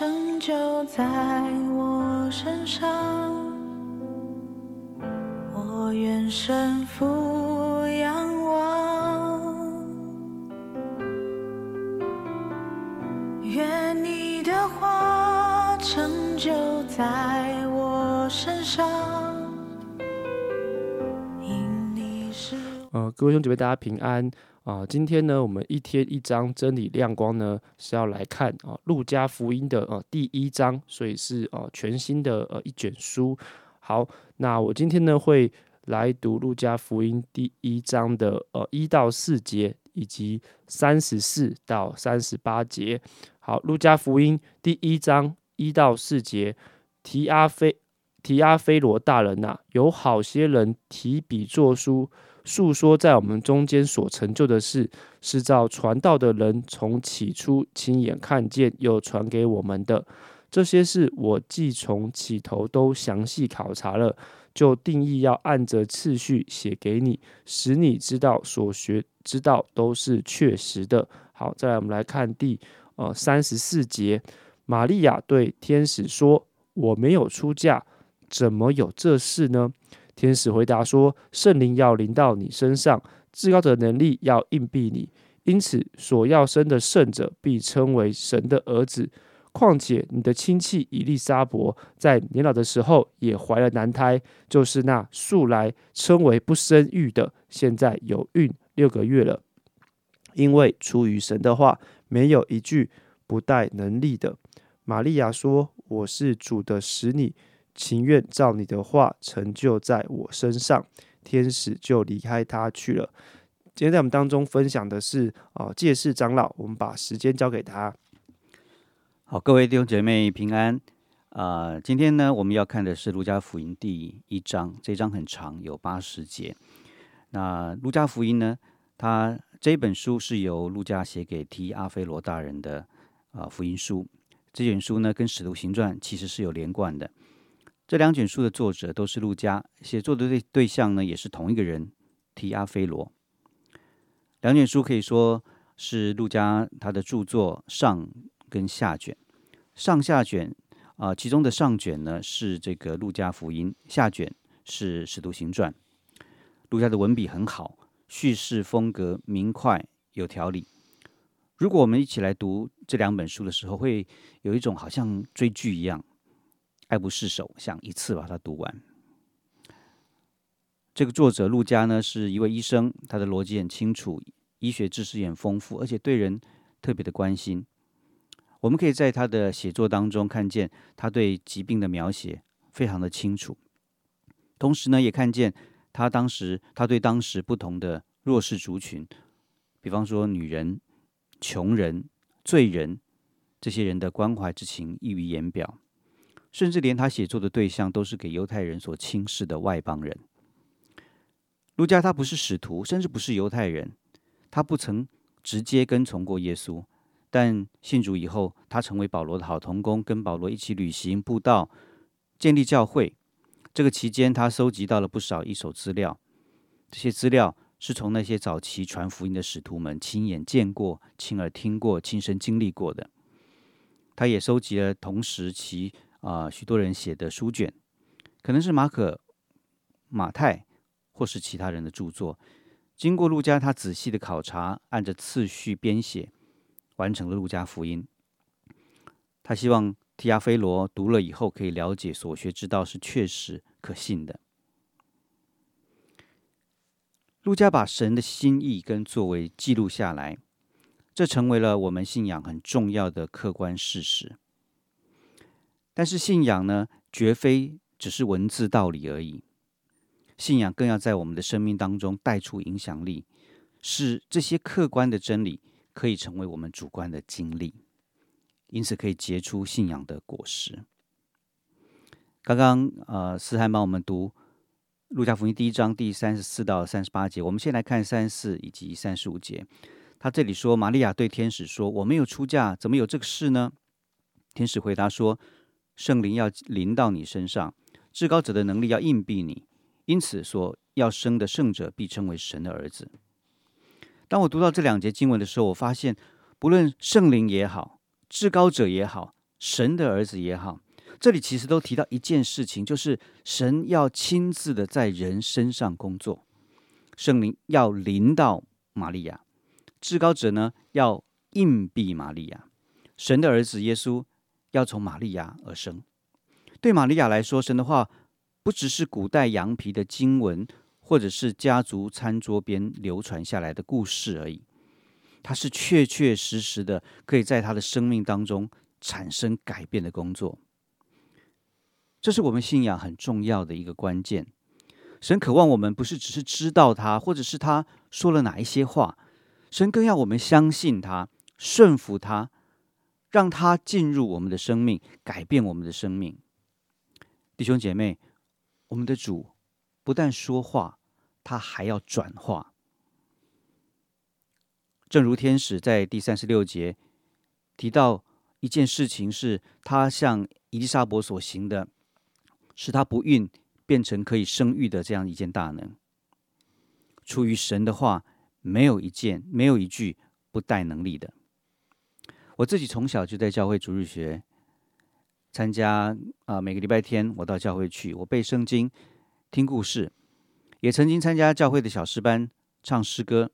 成就在我身上，我愿身俯仰望，愿你的话成就在我身上，因你是呃，各位兄姐妹，大家平安。啊、今天呢，我们一天一章真理亮光呢是要来看啊，路加福音的呃第一章，所以是呃全新的呃一卷书。好，那我今天呢会来读路加福音第一章的呃一到四节，以及三十四到三十八节。好，路加福音第一章一到四节，提阿非提阿非罗大人呐、有好些人提笔作书。述说在我们中间所成就的事，是照传道的人从起初亲眼看见，又传给我们的。这些事我既从起头都详细考察了，就定义要按着次序写给你，使你知道所学知道都是确实的。好，再来我们来看第呃三十四节，玛利亚对天使说：“我没有出嫁，怎么有这事呢？”天使回答说：“圣灵要临到你身上，至高者能力要应庇你，因此所要生的圣者必称为神的儿子。况且你的亲戚以利沙伯在年老的时候也怀了男胎，就是那素来称为不生育的，现在有孕六个月了。因为出于神的话，没有一句不带能力的。”玛利亚说：“我是主的使女。”情愿照你的话成就在我身上，天使就离开他去了。今天在我们当中分享的是啊，借世长老，我们把时间交给他。好，各位弟兄姐妹平安。啊、今天呢，我们要看的是《路加福音》第一章，这一章很长，有八十节。那《路加福音》呢，它这本书是由路加写给提阿非罗大人的啊、福音书。这卷书呢，跟《使徒行传》其实是有连贯的。这两卷书的作者都是路加，写作的对对象呢，也是同一个人提阿非罗。两卷书可以说是路加他的著作上跟下卷。上下卷啊、其中的上卷呢是这个路加福音，下卷是使徒行传。路加的文笔很好，叙事风格明快有条理。如果我们一起来读这两本书的时候，会有一种好像追剧一样，爱不释手，想一次把它读完。这个作者陆家呢是一位医生，他的逻辑很清楚，医学知识也很丰富，而且对人特别的关心。我们可以在他的写作当中看见他对疾病的描写非常的清楚，同时呢，也看见他当时他对当时不同的弱势族群，比方说女人、穷人、罪人这些人的关怀之情溢于言表，甚至连他写作的对象都是给犹太人所轻视的外邦人。路加他不是使徒，甚至不是犹太人，他不曾直接跟从过耶稣。但信主以后，他成为保罗的好同工，跟保罗一起旅行、布道、建立教会。这个期间，他收集到了不少一手资料，这些资料是从那些早期传福音的使徒们亲眼见过、亲耳听过、亲身经历过的。他也收集了同时期啊、许多人写的书卷，可能是马可、马太或是其他人的著作。经过路加他仔细的考察，按着次序编写。完成了路加福音。他希望提亚菲罗读了以后可以了解所学之道是确实可信的。路加把神的心意跟作为记录下来，这成为了我们信仰很重要的客观事实。但是信仰呢，绝非只是文字道理而已，信仰更要在我们的生命当中带出影响力，使这些客观的真理。可以成为我们主观的经历，因此可以结出信仰的果实。刚刚呃，思涵帮我们读《路加福音》第一章第三十四到三十八节，我们先来看三十四以及三十五节。他这里说：“玛利亚对天使说：‘我没有出嫁，怎么有这个事呢？’天使回答说：‘圣灵要临到你身上，至高者的能力要应庇你，因此所要生的圣者必称为神的儿子。’”当我读到这两节经文的时候，我发现，不论圣灵也好，至高者也好，神的儿子也好，这里其实都提到一件事情，就是神要亲自的在人身上工作，圣灵要临到玛利亚，至高者呢要硬币玛利亚，神的儿子耶稣要从玛利亚而生。对玛利亚来说，神的话不只是古代羊皮的经文，或者是家族餐桌边流传下来的故事而已，它是确确实实的，可以在他的生命当中产生改变的工作。这是我们信仰很重要的一个关键。神渴望我们不是只是知道他，或者是他说了哪一些话，神更要我们相信他，顺服他，让他进入我们的生命，改变我们的生命。弟兄姐妹，我们的主不但说话，他还要转化。正如天使在第三十六节提到一件事情，是他向伊丽莎伯所行的，使他不孕变成可以生育的这样一件大能。出于神的话，没有一件，没有一句不带能力的。我自己从小就在教会主日学。参加啊，每个礼拜天我到教会去，我背圣经、听故事，也曾经参加教会的小诗班唱诗歌。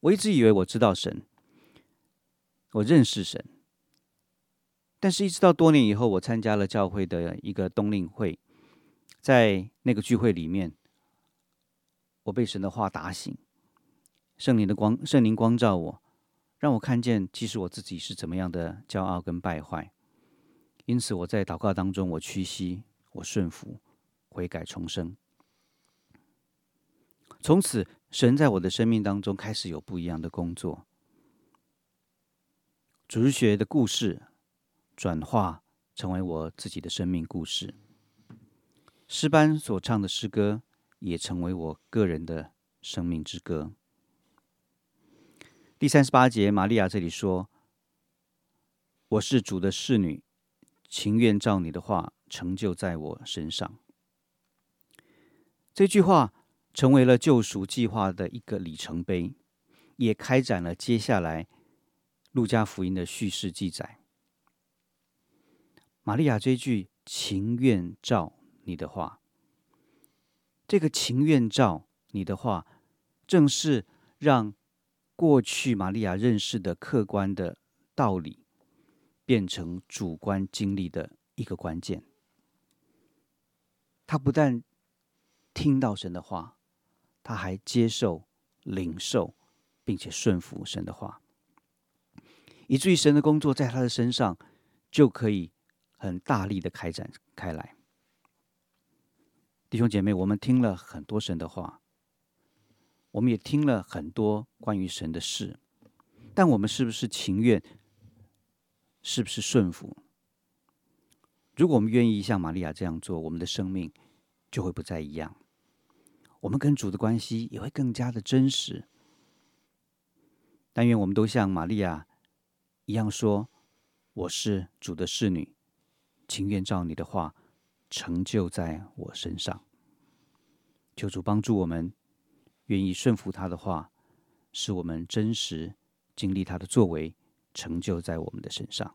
我一直以为我知道神，我认识神，但是一直到多年以后，我参加了教会的一个冬令会，在那个聚会里面，我被神的话打醒，圣灵的光，圣灵光照我，让我看见其实我自己是怎么样的骄傲跟败坏。因此，我在祷告当中，我屈膝，我顺服，悔改重生。从此，神在我的生命当中开始有不一样的工作。主日学的故事转化成为我自己的生命故事，诗班所唱的诗歌也成为我个人的生命之歌。第三十八节，玛利亚这里说：“我是主的侍女。”情愿照你的话成就在我身上。这句话成为了救赎计划的一个里程碑，也开展了接下来路加福音的叙事记载。玛利亚这句“情愿照你的话”，这个“情愿照你的话”，正是让过去玛利亚认识的客观的道理。变成主观经历的一个关键。他不但听到神的话，他还接受、领受，并且顺服神的话，以至于神的工作在他的身上就可以很大力的开展开来。弟兄姐妹，我们听了很多神的话，我们也听了很多关于神的事，但我们是不是情愿？是不是顺服？如果我们愿意像玛利亚这样做，我们的生命就会不再一样，我们跟主的关系也会更加的真实。但愿我们都像玛利亚一样说：“我是主的侍女，情愿照你的话成就在我身上。”求主帮助我们，愿意顺服他的话，使我们真实经历他的作为。成就在我们的身上。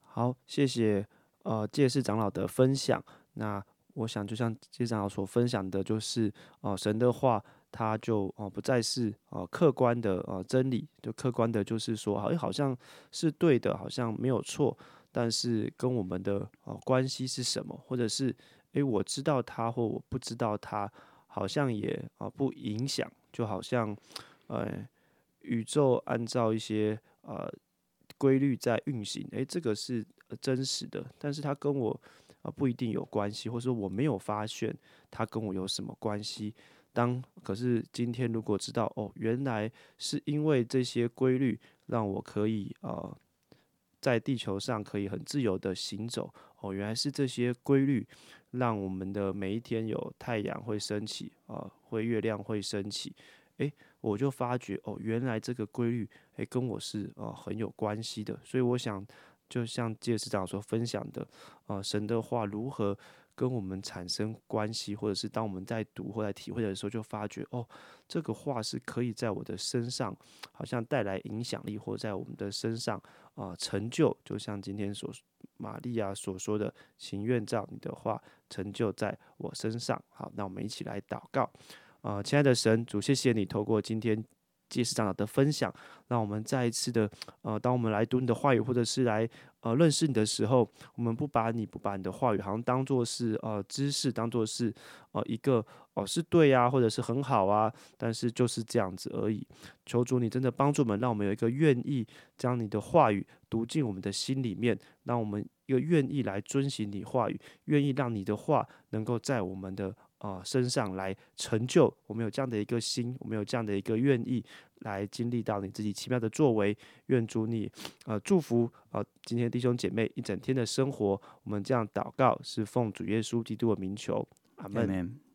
好，谢谢呃，介世长老的分享。那我想，就像介长老所分享的，就是哦，神的话，它就哦不再是哦客观的呃真理，就客观的，就是说，好，好像是对的，好像没有错。但是跟我们的哦关系是什么，或者是诶，我知道他或我不知道他，好像也啊不影响，就好像呃宇宙按照一些。呃，规律在运行，诶，这个是真实的，但是它跟我啊不一定有关系，或者说我没有发现它跟我有什么关系。当可是今天如果知道哦，原来是因为这些规律让我可以呃在地球上可以很自由的行走，哦，原来是这些规律让我们的每一天有太阳会升起啊，会月亮会升起，诶。我就发觉哦，原来这个规律诶跟我是呃很有关系的，所以我想就像介师长所分享的，呃，神的话如何跟我们产生关系，或者是当我们在读或在体会的时候，就发觉哦，这个话是可以在我的身上好像带来影响力，或在我们的身上啊成就，就像今天所玛利亚所说的，情愿照你的话成就在我身上。好，那我们一起来祷告。啊，亲爱的神主，谢谢你透过今天祭司长的分享，让我们再一次的，呃，当我们来读你的话语，或者是来呃认识你的时候，我们不把你不把你的话语好像当做是呃知识，当做是呃一个哦是对呀，或者是很好啊，但是就是这样子而已。求主你真的帮助我们，让我们有一个愿意将你的话语读进我们的心里面，让我们一个愿意来遵循你话语，愿意让你的话能够在我们的。啊，身上来成就，我们有这样的一个心，我们有这样的一个愿意来经历到你自己奇妙的作为。愿主你呃祝福啊，今天弟兄姐妹一整天的生活，我们这样祷告是奉主耶稣基督的名求，阿门。